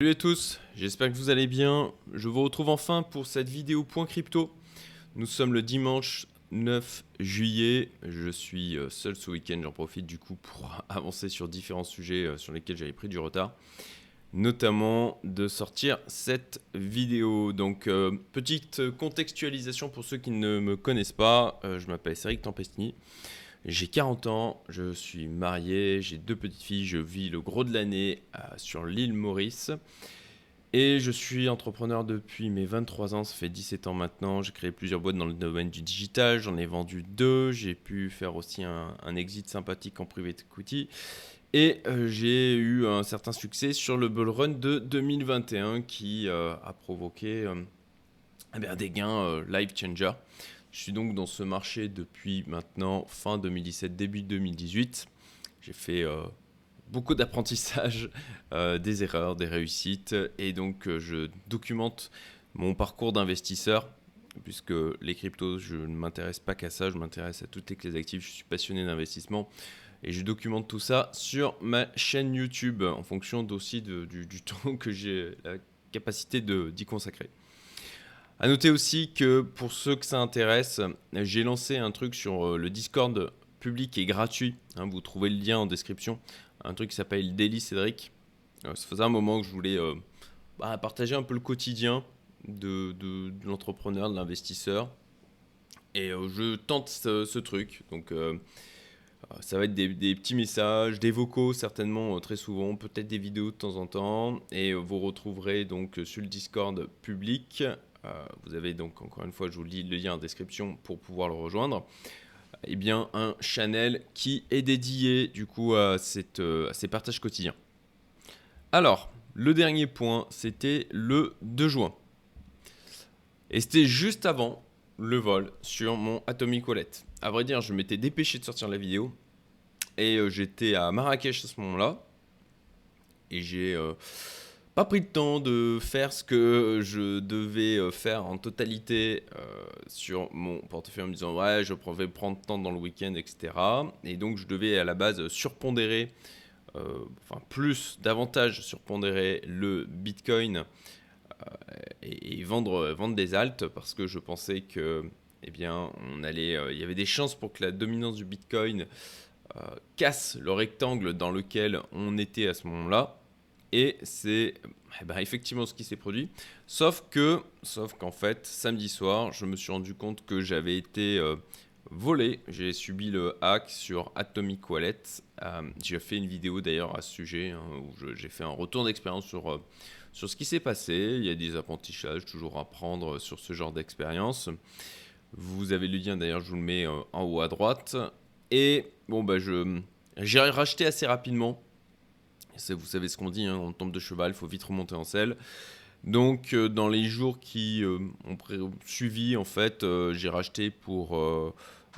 Salut à tous, j'espère que vous allez bien. Je vous retrouve enfin pour cette vidéo point crypto. Nous sommes le dimanche 9 juillet. Je suis euh, seul ce week-end, j'en profite du coup pour avancer sur différents sujets euh, sur lesquels j'avais pris du retard. Notamment de sortir cette vidéo. Donc, euh, petite contextualisation pour ceux qui ne me connaissent pas. je m'appelle Cédric Tempestini. J'ai 40 ans, je suis marié, j'ai deux petites filles, je vis le gros de l'année euh, sur l'île Maurice. Et je suis entrepreneur depuis mes 23 ans, ça fait 17 ans maintenant. J'ai créé plusieurs boîtes dans le domaine du digital, j'en ai vendu deux. J'ai pu faire aussi un, exit sympathique en private equity. Et euh, j'ai eu un certain succès sur le bull run de 2021 qui euh, a provoqué eh des gains life changer. Je suis donc dans ce marché depuis maintenant fin 2017, début 2018. J'ai fait euh, beaucoup d'apprentissage, euh, des erreurs, des réussites, et donc euh, je documente mon parcours d'investisseur, puisque les cryptos, je ne m'intéresse pas qu'à ça, je m'intéresse à toutes les clés actives, je suis passionné d'investissement, et je documente tout ça sur ma chaîne YouTube, en fonction aussi du, du temps que j'ai la capacité d'y consacrer. À noter aussi que pour ceux que ça intéresse, j'ai lancé un truc sur euh, le Discord public et gratuit. Hein, vous trouvez le lien en description. Un truc qui s'appelle Daily Cédric. Euh, ça faisait un moment que je voulais euh, bah, partager un peu le quotidien de, l'entrepreneur, de l'investisseur. Et je tente ce, truc. Donc ça va être des, petits messages, des vocaux certainement très souvent, peut-être des vidéos de temps en temps. Et vous retrouverez donc sur le Discord public vous avez donc, encore une fois, je vous lis le lien en description pour pouvoir le rejoindre. Eh bien, un channel qui est dédié du coup euh, à ces partages quotidiens. Alors, le dernier point, c'était le 2 juin. Et c'était juste avant le vol sur mon Atomic Wallet. À vrai dire, je m'étais dépêché de sortir la vidéo. Et euh, j'étais à Marrakech à ce moment-là. Et j'ai pas pris le temps de faire ce que je devais euh, faire en totalité euh, sur mon portefeuille en me disant ouais je vais prendre temps dans le week-end etc et donc je devais à la base surpondérer euh, enfin plus davantage surpondérer le bitcoin et, vendre vendre des altes parce que je pensais que eh bien on allait il y avait des chances pour que la dominance du bitcoin casse le rectangle dans lequel on était à ce moment-là et c'est eh ben, effectivement ce qui s'est produit. Sauf que, sauf qu'en fait, samedi soir, je me suis rendu compte que j'avais été euh, volé. J'ai subi le hack sur Atomic Wallet. Euh, j'ai fait une vidéo d'ailleurs à ce sujet hein, où j'ai fait un retour d'expérience sur, euh, sur ce qui s'est passé. Il y a des apprentissages toujours à prendre sur ce genre d'expérience. Vous avez le lien d'ailleurs, je vous le mets en haut à droite. Et bon, bah, je, j'ai racheté assez rapidement vous savez ce qu'on dit, hein, on tombe de cheval, il faut vite remonter en selle. Donc, euh, dans les jours qui euh, ont suivi, en fait, euh, j'ai racheté pour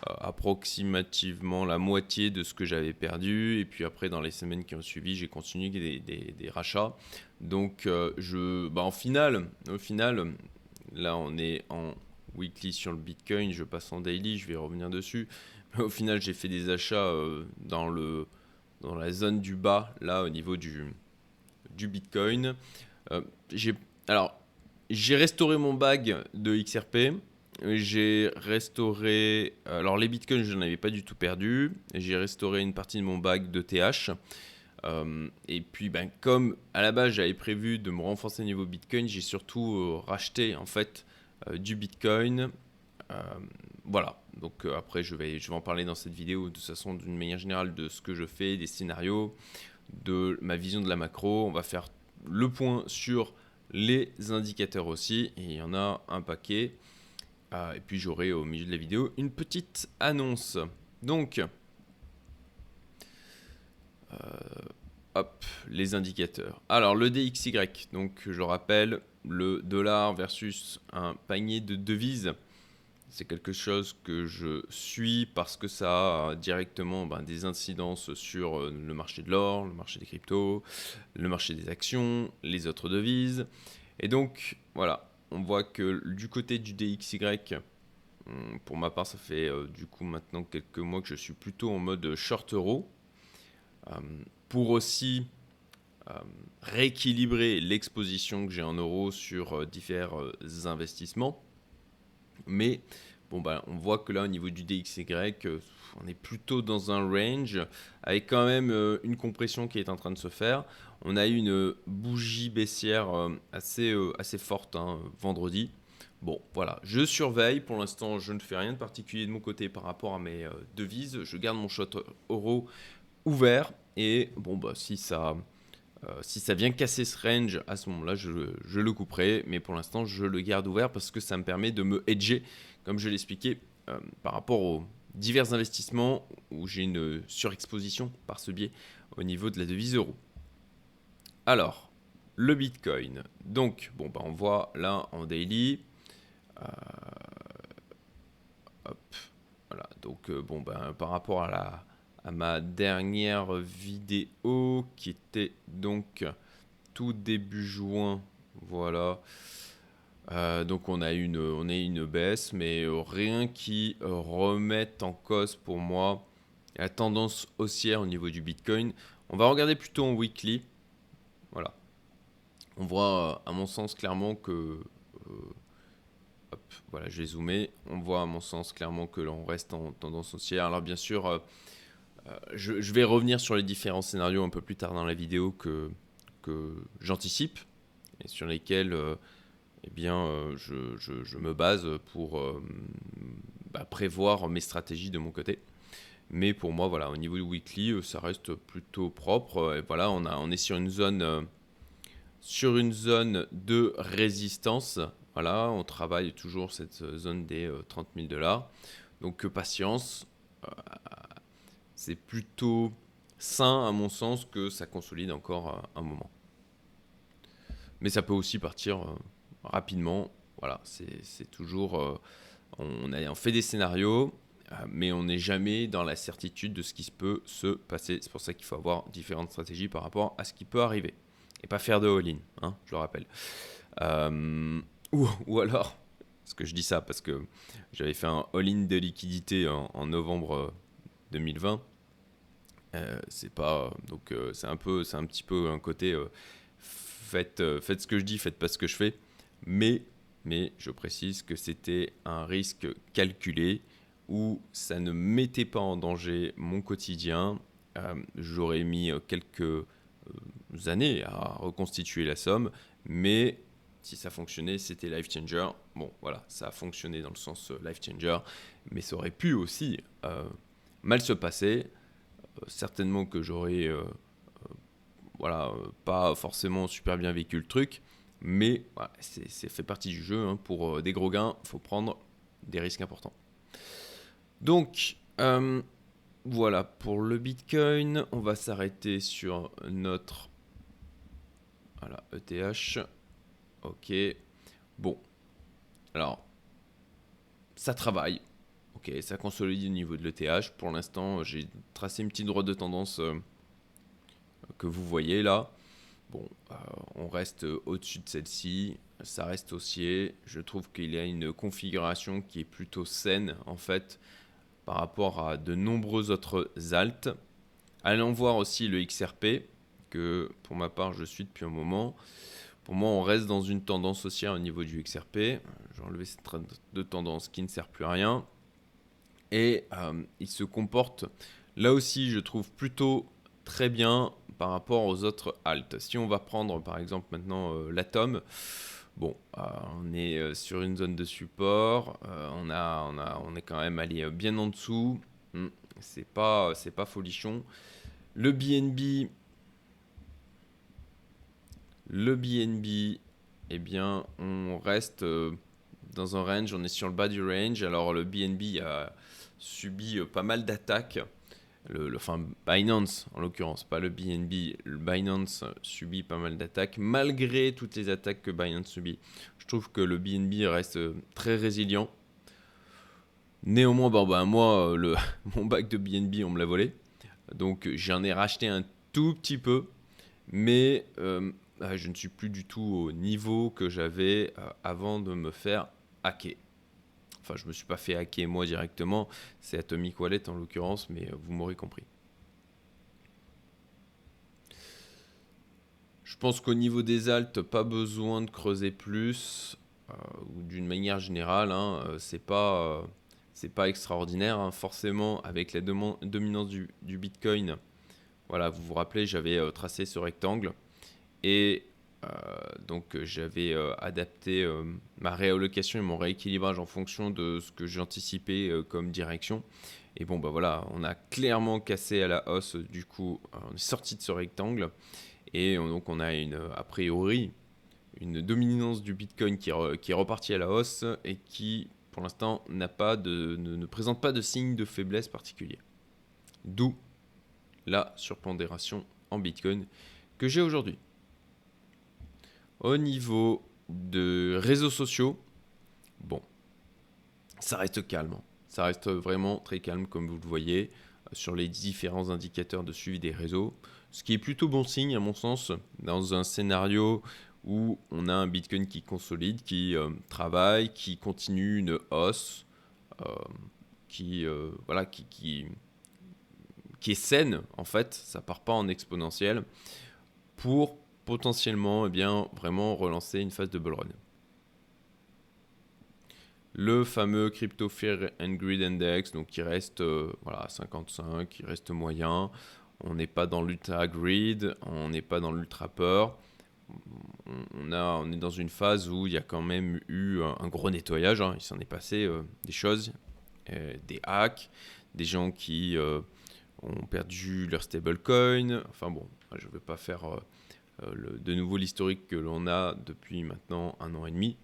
approximativement la moitié de ce que j'avais perdu. Et puis après, dans les semaines qui ont suivi, j'ai continué des, des, rachats. Donc, je, bah, en final, au final, là, on est en weekly sur le Bitcoin. Je passe en daily, je vais revenir dessus. Mais au final, j'ai fait des achats dans le dans la zone du bas, là, au niveau du, du Bitcoin. Euh, j'ai, alors, j'ai restauré mon bag de XRP. J'ai restauré. Alors, les bitcoins, je n'en avais pas du tout perdu. J'ai restauré une partie de mon bag de TH. Euh, et puis, ben, comme à la base, j'avais prévu de me renforcer au niveau bitcoin, j'ai surtout euh, racheté en fait du bitcoin. Voilà. Donc euh, après, je vais, je vais en parler dans cette vidéo de toute façon d'une manière générale de ce que je fais, des scénarios, de ma vision de la macro. On va faire le point sur les indicateurs aussi, il y en a un paquet. Euh, et puis j'aurai au milieu de la vidéo une petite annonce. Donc, euh, hop, les indicateurs. Alors le DXY, donc je rappelle, le dollar versus un panier de devises. C'est quelque chose que je suis parce que ça a directement ben, des incidences sur euh, le marché de l'or, le marché des cryptos, le marché des actions, les autres devises. Et donc, voilà, on voit que du côté du DXY, hum, pour ma part, ça fait euh, du coup maintenant quelques mois que je suis plutôt en mode short euro. Hum, pour aussi rééquilibrer l'exposition que j'ai en euros sur divers investissements. Mais bon, bah, on voit que là, au niveau du DXY, on est plutôt dans un range avec quand même une compression qui est en train de se faire. On a eu une bougie baissière assez, assez forte hein, vendredi. Bon, voilà, je surveille. Pour l'instant, je ne fais rien de particulier de mon côté par rapport à mes euh, devises. Je garde mon shot euro ouvert. Et bon, bah, si ça, euh, si ça vient casser ce range, à ce moment-là, je, le couperai. Mais pour l'instant, je le garde ouvert parce que ça me permet de me hedger, comme je l'expliquais, euh, par rapport aux divers investissements où j'ai une surexposition par ce biais au niveau de la devise euro. Alors, le Bitcoin. Donc, bon, bah, on voit là en daily euh, hop, voilà. Donc bon ben par rapport à la à ma dernière vidéo qui était donc tout début juin, voilà. Euh, donc on a une, on a une baisse, mais rien qui remette en cause pour moi la tendance haussière au niveau du Bitcoin. On va regarder plutôt en weekly. Voilà. On voit à mon sens clairement que voilà, je vais zoomer. On voit à mon sens clairement que l'on reste en tendance haussière. Alors bien sûr, euh, euh, je, vais revenir sur les différents scénarios un peu plus tard dans la vidéo que, que j'anticipe et sur lesquels euh, eh bien, je, me base pour bah, prévoir mes stratégies de mon côté. Mais pour moi, voilà, au niveau du weekly, ça reste plutôt propre. Et voilà, on, a, on est sur une zone, sur une zone de résistance voilà, on travaille toujours cette zone des 30 euh, 000 dollars. Donc patience, euh, c'est plutôt sain à mon sens que ça consolide encore euh, un moment. Mais ça peut aussi partir rapidement. Voilà, c'est toujours. on, a, fait des scénarios, mais on n'est jamais dans la certitude de ce qui peut se passer. C'est pour ça qu'il faut avoir différentes stratégies par rapport à ce qui peut arriver. Et pas faire de all-in, hein, je le rappelle. Ou, alors, parce que je dis ça parce que j'avais fait un all-in de liquidité en, novembre 2020. Euh, euh, c'est pas donc euh, c'est un peu c'est un petit peu un côté faites faites ce que je dis faites pas ce que je fais mais mais je précise que c'était un risque calculé où ça ne mettait pas en danger mon quotidien j'aurais mis quelques années à reconstituer la somme mais si ça fonctionnait, c'était life changer. Bon, voilà, ça a fonctionné dans le sens euh, life changer, mais ça aurait pu aussi euh, mal se passer. Euh, certainement que j'aurais, voilà, pas forcément super bien vécu le truc, mais c'est fait partie du jeu. Hein. Pour des gros gains, il faut prendre des risques importants. Donc, voilà pour le Bitcoin. On va s'arrêter sur notre voilà, ETH. Ok. Bon. Alors, ça travaille. Ok, ça consolide au niveau de l'ETH. Pour l'instant, j'ai tracé une petite droite de tendance euh, que vous voyez là. Bon, euh, on reste au-dessus de celle-ci. Ça reste haussier. Je trouve qu'il y a une configuration qui est plutôt saine en fait par rapport à de nombreux autres alts. Allons voir aussi le XRP que pour ma part je suis depuis un moment. Pour moi, on reste dans une tendance haussière au niveau du XRP. J'ai enlevé cette de tendance qui ne sert plus à rien. Et euh, il se comporte, là aussi, je trouve plutôt très bien par rapport aux autres halts. Si on va prendre par exemple maintenant euh, l'atome, bon, euh, on est sur une zone de support, on, a, on, a, on est quand même allé bien en dessous, hmm, c'est pas, c'est pas folichon. Le BNB, le BNB, eh bien, on reste dans un range, on est sur le bas du range. Alors, le BNB a subi euh, pas mal d'attaques. Le, enfin, Binance en l'occurrence, pas le BNB. Le Binance subit pas mal d'attaques. Malgré toutes les attaques que Binance subit, je trouve que le BNB reste euh, très résilient. Néanmoins, ben, moi, mon bac de BNB, on me l'a volé. Donc, j'en ai racheté un tout petit peu. Mais ah, je ne suis plus du tout au niveau que j'avais euh, avant de me faire hacker. Enfin, je ne me suis pas fait hacker moi directement, c'est Atomic Wallet en l'occurrence, mais euh, vous m'aurez compris. Je pense qu'au niveau des altes, pas besoin de creuser plus. ou d'une manière générale, hein, c'est pas c'est pas extraordinaire. Hein. Forcément, avec la dominance du, Bitcoin, voilà, vous vous rappelez, j'avais euh, tracé ce rectangle et euh, donc j'avais euh, adapté ma réallocation et mon rééquilibrage en fonction de ce que j'anticipais comme direction. Et bon, bah voilà, on a clairement cassé à la hausse. Du coup, on est sorti de ce rectangle et donc on a une a priori une dominance du Bitcoin qui, est repartie à la hausse et qui pour l'instant, n'a pas de, ne, présente pas de signe de faiblesse particulier. D'où la surpondération en Bitcoin que j'ai aujourd'hui. Au niveau de réseaux sociaux, bon, ça reste calme. Ça reste vraiment très calme, comme vous le voyez, sur les différents indicateurs de suivi des réseaux. Ce qui est plutôt bon signe, à mon sens, dans un scénario où on a un Bitcoin qui consolide, qui euh, travaille, qui continue une hausse, euh, qui, euh, voilà, qui, qui, qui, est saine en fait, ça part pas en exponentiel, pour potentiellement eh bien, vraiment relancer une phase de bull run. Le fameux Crypto Fear and Greed Index, donc qui reste voilà, 55, qui reste moyen. On n'est pas dans l'ultra greed, on n'est pas dans l'ultra peur on, a, on est dans une phase où il y a quand même eu un, gros nettoyage. Hein. Il s'en est passé euh, des choses, euh, des hacks, des gens qui euh, ont perdu leur stablecoin. Enfin bon, je ne vais pas faire de nouveau l'historique que l'on a depuis maintenant un an et demi.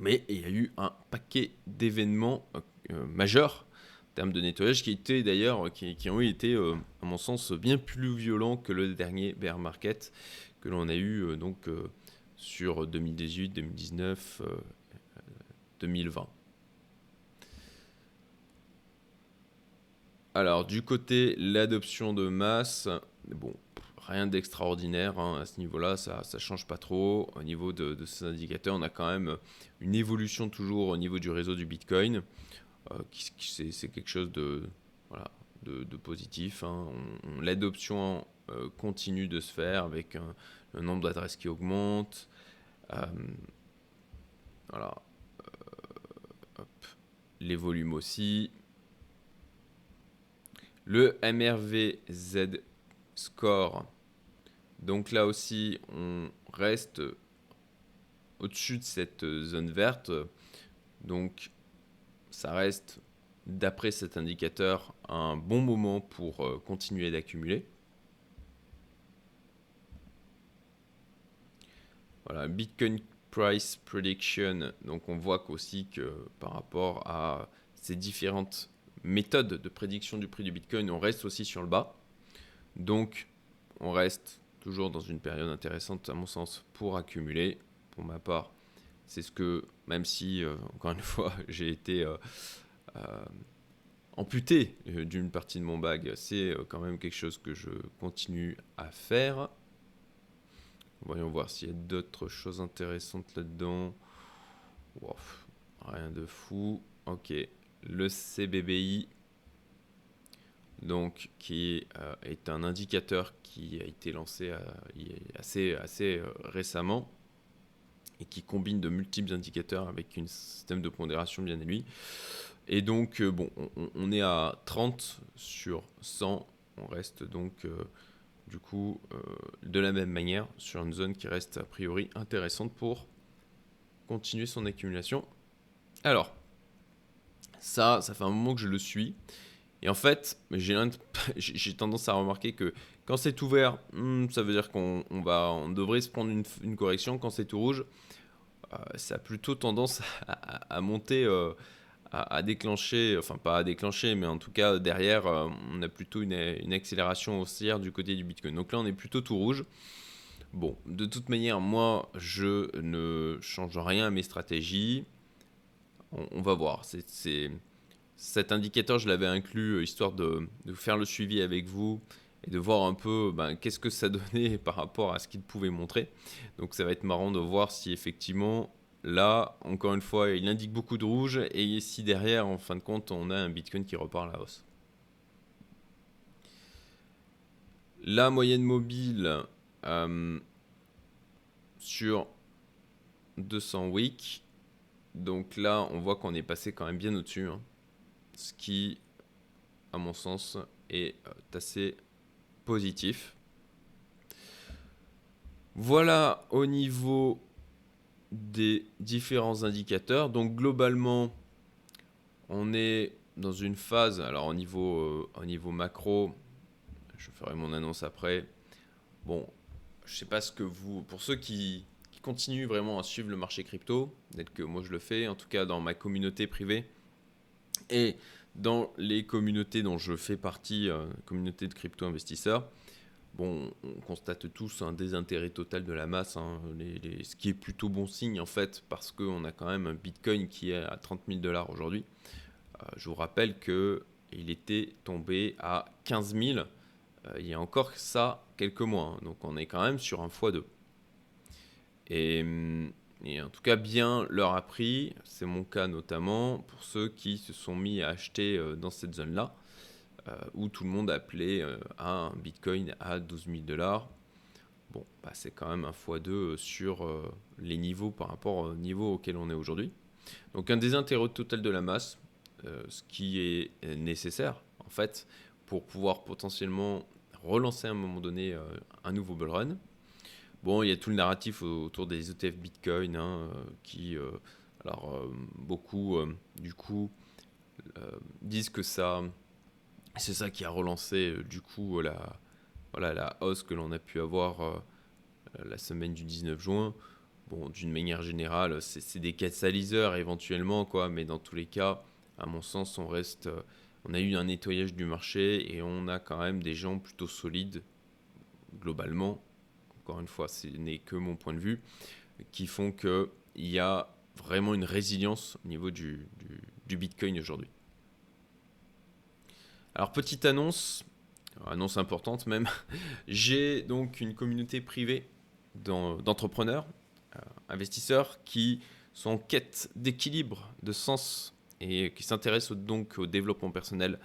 Mais il y a eu un paquet d'événements majeurs en termes de nettoyage qui étaient d'ailleurs qui, ont été à mon sens bien plus violents que le dernier bear market que l'on a eu euh, donc euh, sur 2018, 2019, 2020. Alors du côté l'adoption de masse, bon, rien d'extraordinaire hein, à ce niveau-là, ça ne change pas trop. Au niveau de, ces indicateurs, on a quand même une évolution toujours au niveau du réseau du Bitcoin. Euh, c'est quelque chose de, positif. Hein. L'adoption euh, continue de se faire avec le nombre d'adresses qui augmente. Euh, voilà. Euh, Les volumes aussi. Le MRVZ score. Donc là aussi, on reste au-dessus de cette zone verte. Donc ça reste, d'après cet indicateur, un bon moment pour continuer d'accumuler. Voilà, Bitcoin Price Prediction. Donc on voit qu'aussi que par rapport à ces différentes méthodes de prédiction du prix du Bitcoin, on reste aussi sur le bas. Donc on reste toujours dans une période intéressante à mon sens pour accumuler. Pour ma part, c'est ce que, même si, euh, encore une fois, j'ai été euh, euh, amputé d'une partie de mon bag, c'est quand même quelque chose que je continue à faire. Voyons voir s'il y a d'autres choses intéressantes là-dedans. rien de fou. Ok. Le CBBI, donc, qui euh, est un indicateur qui a été lancé euh, assez, euh, récemment et qui combine de multiples indicateurs avec un système de pondération bien à lui. Et donc, bon, on, est à 30 sur 100. On reste donc du coup, de la même manière, sur une zone qui reste a priori intéressante pour continuer son accumulation. Alors, ça, ça fait un moment que je le suis. Et en fait, j'ai tendance à remarquer que quand c'est ouvert, hmm, ça veut dire qu'on on devrait se prendre une, correction. Quand c'est tout rouge, euh, ça a plutôt tendance à, monter euh, à, déclencher, enfin pas à déclencher, mais en tout cas derrière, euh, on a plutôt une, accélération haussière du côté du Bitcoin. Donc là, on est plutôt tout rouge. Bon, de toute manière, moi, je ne change rien à mes stratégies. On, va voir. C'est, cet indicateur, je l'avais inclus euh, histoire de, faire le suivi avec vous et de voir un peu ben, qu'est-ce que ça donnait par rapport à ce qu'il pouvait montrer. Donc ça va être marrant de voir si effectivement Là, encore une fois, il indique beaucoup de rouge. Et ici derrière, en fin de compte, on a un Bitcoin qui repart à la hausse. La moyenne mobile, euh, sur 200 week. Donc là, on voit qu'on est passé quand même bien au-dessus. Hein. Ce qui, à mon sens, est euh, assez positif. Voilà au niveau des différents indicateurs. Donc globalement, on est dans une phase, alors au niveau, euh, au niveau macro, je ferai mon annonce après. Bon, je sais pas ce que vous, pour ceux qui, continuent vraiment à suivre le marché crypto, peut-être que moi je le fais, en tout cas dans ma communauté privée et dans les communautés dont je fais partie, euh, communauté de crypto investisseurs, bon, on constate tous un désintérêt total de la masse, hein, ce qui est plutôt bon signe en fait, parce qu'on a quand même un Bitcoin qui est à 30 000 dollars aujourd'hui. Euh, je vous rappelle que il était tombé à 15 000 euh, il y a encore ça quelques mois, hein. donc on est quand même sur un x2. Et, et, en tout cas, bien leur a pris, c'est mon cas notamment, pour ceux qui se sont mis à acheter euh, dans cette zone-là. Euh, où tout le monde appelait euh, un Bitcoin à 12 000 dollars. Bon, bah, c'est quand même un x2 sur les niveaux par rapport au niveau auquel on est aujourd'hui. Donc un désintérêt total de la masse, ce qui est nécessaire en fait pour pouvoir potentiellement relancer à un moment donné un nouveau bull run. Bon, il y a tout le narratif autour des ETF Bitcoin hein, qui, alors beaucoup du coup disent que ça c'est ça qui a relancé euh, du coup la, voilà, la hausse que l'on a pu avoir euh, la semaine du 19 juin. Bon, d'une manière générale, c'est des catalyseurs éventuellement, quoi, mais dans tous les cas, à mon sens, on reste, euh, on a eu un nettoyage du marché et on a quand même des gens plutôt solides globalement. Encore une fois, ce n'est que mon point de vue, qui font qu'il y a vraiment une résilience au niveau du Bitcoin aujourd'hui. Alors, petite annonce, annonce importante même, j'ai donc une communauté privée d'entrepreneurs, euh, investisseurs qui sont en quête d'équilibre, de sens et qui s'intéressent donc au développement personnel.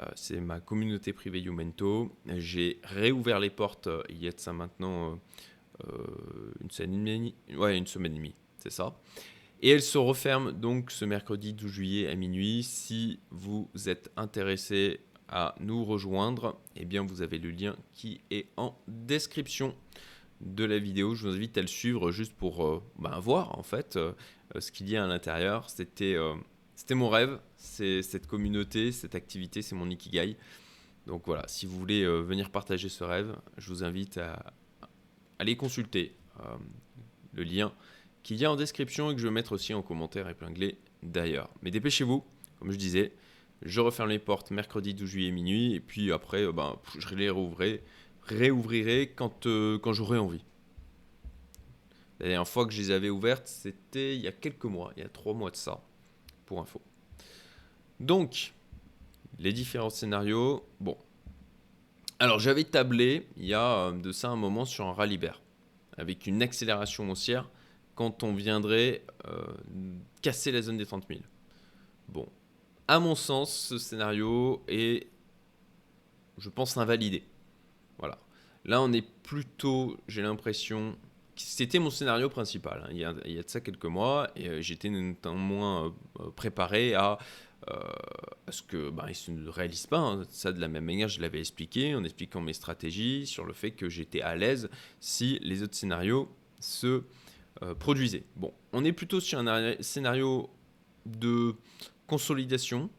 Euh, c'est ma communauté privée Youmento. J'ai réouvert les portes euh, il y a de ça maintenant une semaine et demie. Ouais, une semaine et demie, c'est ça. Et elle se referme donc ce mercredi 12 juillet à minuit. Si vous êtes intéressé à nous rejoindre, eh bien vous avez le lien qui est en description de la vidéo. Je vous invite à le suivre juste pour euh, ben, voir en fait euh, ce qu'il y a à l'intérieur. C'était euh, c'était mon rêve, c'est cette communauté, cette activité, c'est mon ikigai. Donc voilà, si vous voulez venir partager ce rêve, je vous invite à aller consulter le lien qu'il y a en description et que je vais mettre aussi en commentaire épinglé d'ailleurs. Mais dépêchez-vous, comme je disais, je referme les portes mercredi 12 juillet minuit et puis après, euh, ben, je les rouvrirai, réouvrirai quand, euh, quand j'aurai envie. La dernière fois que je les avais ouvertes, c'était il y a quelques mois, il y a trois mois de ça, pour info. Donc, les différents scénarios. Bon. Alors, j'avais tablé il y a euh, de ça un moment sur un rallye avec une accélération haussière quand on viendrait euh, casser la zone des 30 000. Bon, à mon sens, ce scénario est, je pense, invalidé. Voilà. Là, on est plutôt, j'ai l'impression, c'était mon scénario principal. Hein. Il, y a, de ça quelques mois, et euh, j'étais notamment euh, préparé à, ce que bah, il ne se réalise pas. Hein. Ça, de la même manière, je l'avais expliqué en expliquant mes stratégies sur le fait que j'étais à l'aise si les autres scénarios se euh, produisez. Bon, on est plutôt sur un scénario de consolidation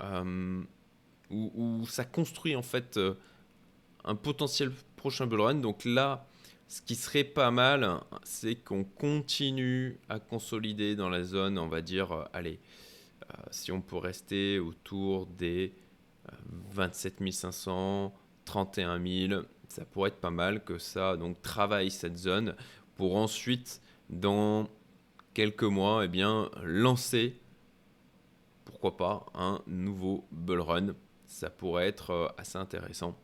euh, où, ça construit en fait euh, un potentiel prochain bull run. Donc là, ce qui serait pas mal, c'est qu'on continue à consolider dans la zone, on va dire, allez, si on peut rester autour des 27 500, 31 000, ça pourrait être pas mal que ça donc travaille cette zone pour ensuite, dans quelques mois, eh bien, lancer, pourquoi pas, un nouveau bull run. Ça pourrait être euh, assez intéressant.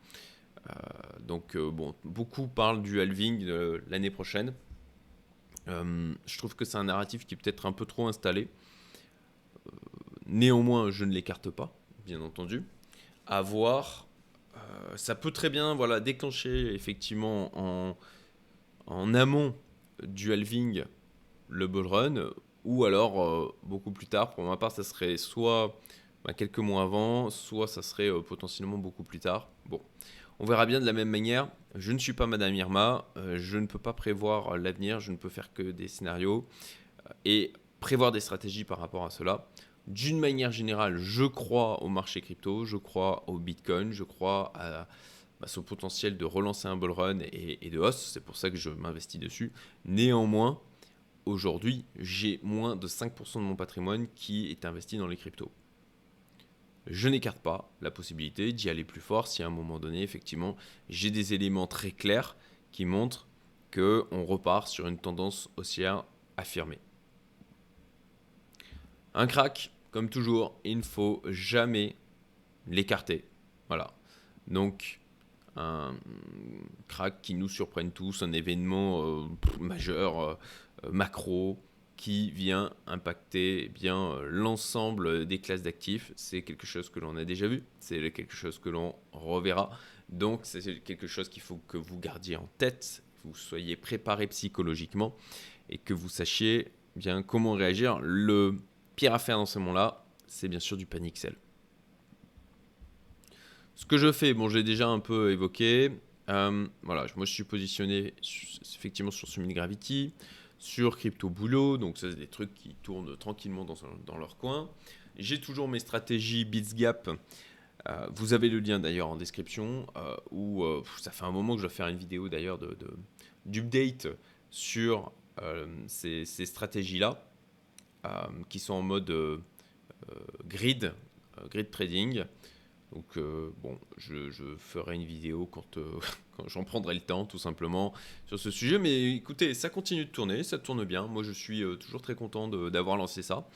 Euh, donc, euh, bon, beaucoup parlent du halving l'année prochaine. je trouve que c'est un narratif qui est peut-être un peu trop installé. néanmoins, je ne l'écarte pas, bien entendu. À voir. ça peut très bien voilà, déclencher effectivement en, en amont du halving le bull run, ou alors beaucoup plus tard. Pour ma part, ça serait soit bah, quelques mois avant, soit ça serait potentiellement beaucoup plus tard. Bon, on verra bien de la même manière. Je ne suis pas Madame Irma, je ne peux pas prévoir l'avenir, je ne peux faire que des scénarios et prévoir des stratégies par rapport à cela. D'une manière générale, je crois au marché crypto, je crois au Bitcoin, je crois à, bah, son potentiel de relancer un bull run et, de hausse. C'est pour ça que je m'investis dessus. Néanmoins, aujourd'hui, j'ai moins de 5% de mon patrimoine qui est investi dans les cryptos. Je n'écarte pas la possibilité d'y aller plus fort si à un moment donné, effectivement, j'ai des éléments très clairs qui montrent qu'on repart sur une tendance haussière affirmée. Un crack, comme toujours, il ne faut jamais l'écarter. Voilà. Donc, un crack qui nous surprenne tous, un événement euh, majeur, euh, macro, qui vient impacter bien l'ensemble des classes d'actifs. C'est quelque chose que l'on a déjà vu, c'est quelque chose que l'on reverra. Donc, c'est quelque chose qu'il faut que vous gardiez en tête, que vous soyez préparé psychologiquement et que vous sachiez bien comment réagir. Le pire à faire dans ce moment-là, c'est bien sûr du panic sell. Ce que je fais, bon, j'ai déjà un peu évoqué. Euh, voilà, moi je suis positionné effectivement sur Summit Gravity, sur Crypto Boulot, donc ça c'est des trucs qui tournent tranquillement dans, dans leur coin. J'ai toujours mes stratégies BitsGap. Euh, vous avez le lien d'ailleurs en description, euh, où ça fait un moment que je vais faire une vidéo d'ailleurs d'update de, sur ces, ces stratégies-là. Euh, qui sont en mode euh, euh, grid, grid trading. Donc bon, je, ferai une vidéo quand, quand j'en prendrai le temps, tout simplement, sur ce sujet. Mais écoutez, ça continue de tourner, ça tourne bien. Moi, je suis toujours très content d'avoir lancé ça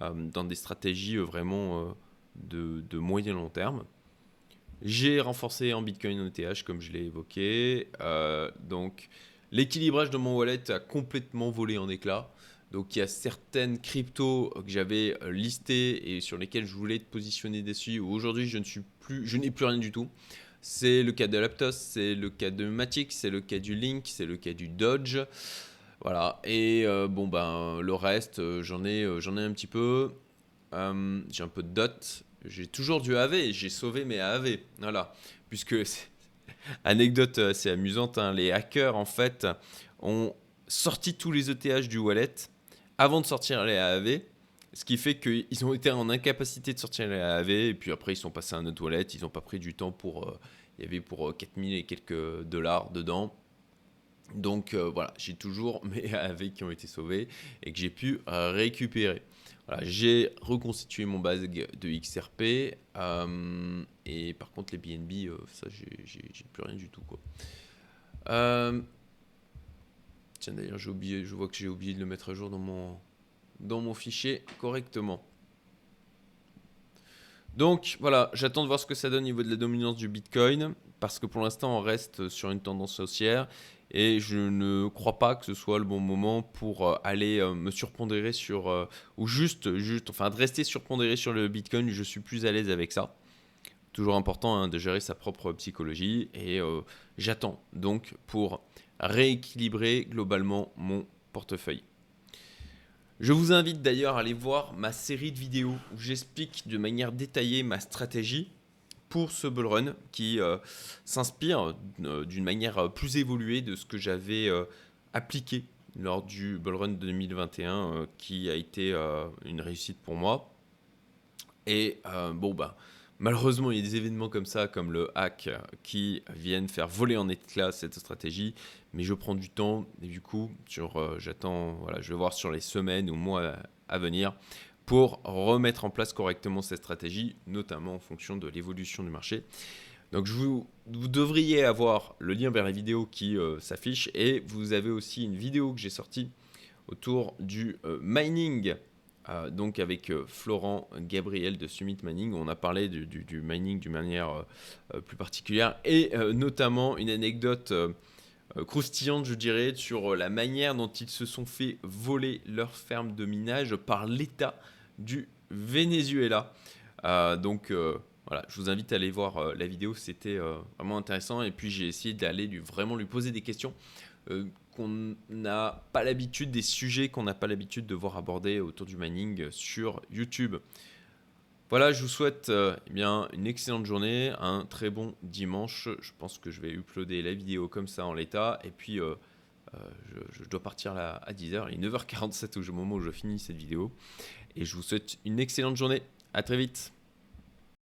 dans des stratégies vraiment de, moyen long terme. J'ai renforcé en Bitcoin ETH, comme je l'ai évoqué. donc, l'équilibrage de mon wallet a complètement volé en éclats. Donc il y a certaines cryptos que j'avais euh, listées et sur lesquelles je voulais te positionner dessus. Aujourd'hui, je ne suis plus, je n'ai plus rien du tout. C'est le cas de Laptos, c'est le cas de Matic, c'est le cas du Link, c'est le cas du Dodge. Voilà. Et euh, bon ben le reste, euh, j'en ai, j'en ai un petit peu. j'ai un peu de dot. J'ai toujours du AV. J'ai sauvé mes AV. Voilà. Puisque anecdote assez amusante, hein, les hackers en fait ont sorti tous les ETH du wallet avant de sortir les AAV. Ce qui fait qu'ils ont été en incapacité de sortir les AAV. Et puis après, ils sont passés à notre wallet. Ils n'ont pas pris du temps pour. Euh, il y avait pour 4000 euh, et quelques dollars dedans. Donc euh, voilà, j'ai toujours mes AAV qui ont été sauvés et que j'ai pu récupérer. Voilà, j'ai reconstitué mon base de XRP. et par contre, les BNB, ça, j'ai plus rien du tout. Quoi. Tiens, d'ailleurs, j'ai oublié, je vois que j'ai oublié de le mettre à jour dans mon, dans mon fichier correctement. Donc voilà, j'attends de voir ce que ça donne au niveau de la dominance du Bitcoin, parce que pour l'instant on reste sur une tendance haussière, et je ne crois pas que ce soit le bon moment pour euh, aller euh, me surpondérer sur, euh, ou juste, juste, enfin de rester surpondéré sur le Bitcoin, je suis plus à l'aise avec ça. Toujours important hein, de gérer sa propre psychologie, et j'attends donc pour rééquilibrer globalement mon portefeuille. Je vous invite d'ailleurs à aller voir ma série de vidéos où j'explique de manière détaillée ma stratégie pour ce bull run qui euh, s'inspire euh, d'une manière euh, plus évoluée de ce que j'avais appliqué lors du bull run 2021 qui a été une réussite pour moi. Et bon, bah, Malheureusement, il y a des événements comme ça, comme le hack, qui viennent faire voler en éclat cette stratégie. Mais je prends du temps et du coup, euh, j'attends, voilà, je vais voir sur les semaines ou mois à venir pour remettre en place correctement cette stratégie, notamment en fonction de l'évolution du marché. Donc vous, devriez avoir le lien vers la vidéo qui euh, s'affiche et vous avez aussi une vidéo que j'ai sortie autour du euh, mining euh, donc avec euh, Florent Gabriel de Summit Mining, on a parlé du, mining d'une manière euh, plus particulière et notamment une anecdote croustillante, je dirais, sur la manière dont ils se sont fait voler leur ferme de minage par l'État du Venezuela. donc voilà, je vous invite à aller voir la vidéo, c'était vraiment intéressant. Et puis j'ai essayé d'aller vraiment lui poser des questions qu'on n'a pas l'habitude, des sujets qu'on n'a pas l'habitude de voir abordés autour du mining sur YouTube. Voilà, je vous souhaite euh, eh bien, une excellente journée, un très bon dimanche. Je pense que je vais uploader la vidéo comme ça en l'état. Et puis, euh, euh, je, dois partir là à 10h. Il est 9h47 au moment où je finis cette vidéo. Et je vous souhaite une excellente journée. À très vite.